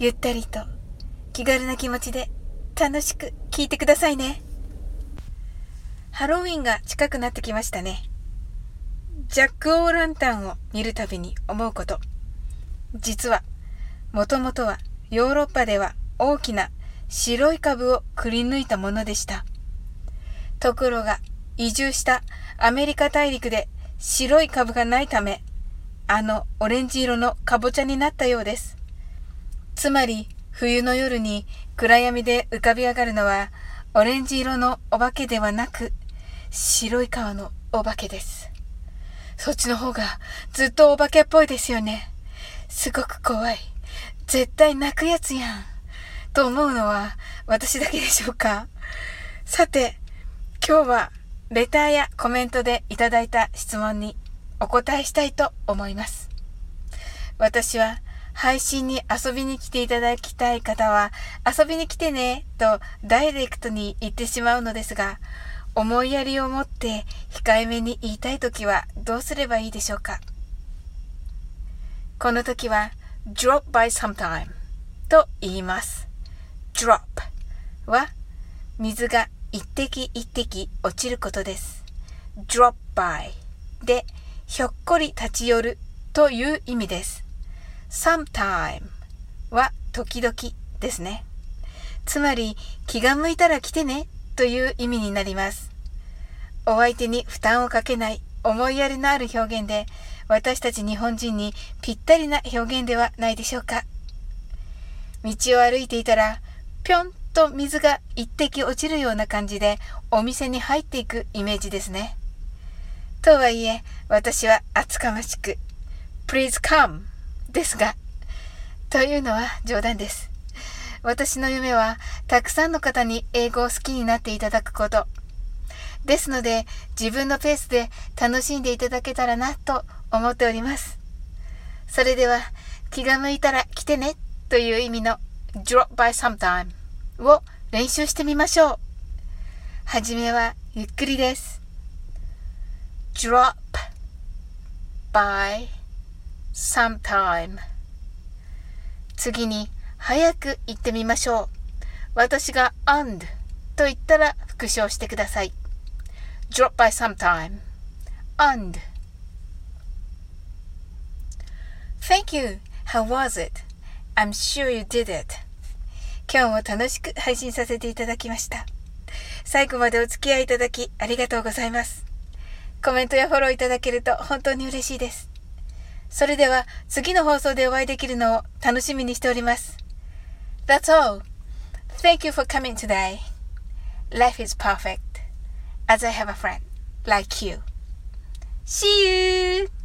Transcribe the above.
ゆったりと気軽な気持ちで楽しく聞いてくださいね。ハロウィンが近くなってきましたね。ジャック・オー・ランタンを見るたびに思うこと。実は、もともとはヨーロッパでは大きな白い株をくり抜いたものでした。ところが、移住したアメリカ大陸で白い株がないため、あのオレンジ色のかぼちゃになったようです。つまり、冬の夜に暗闇で浮かび上がるのは、オレンジ色のお化けではなく、白い川のお化けです。そっちの方がずっとお化けっぽいですよね。すごく怖い。絶対泣くやつやん。と思うのは私だけでしょうかさて、今日はレターやコメントでいただいた質問にお答えしたいと思います。私は配信に遊びに来ていただきたい方は、遊びに来てね、とダイレクトに言ってしまうのですが、思いやりを持って控えめに言いたいときはどうすればいいでしょうか？この時は drop by sometime と言います。drop は水が一滴一滴落ちることです。drop by でひょっこり立ち寄るという意味です。Sometime は時々ですね。つまり気が向いたら来てねという意味になります。お相手に負担をかけない思いやりのある表現で私たち日本人にぴったりな表現ではないでしょうか。道を歩いていたらぴょんと水が一滴落ちるような感じでお店に入っていくイメージですね。とはいえ私は厚かましく Please come ですが、というのは冗談です。私の夢は、たくさんの方に英語を好きになっていただくこと。ですので、自分のペースで楽しんでいただけたらなと思っております。それでは、気が向いたら来てねという意味の drop by sometime を練習してみましょう。はじめはゆっくりです。drop by sometime 次に早く言ってみましょう。私が and と言ったら復唱してください。drop by sometime and Thank you. How was it? I'm sure you did it. 今日も楽しく配信させていただきました。最後までお付き合いいただきありがとうございます。コメントやフォローいただけると本当に嬉しいです。それでは次の放送でお会いできるのを楽しみにしております。That's all. Thank you for coming today. Life is perfect as I have a friend like you. See you!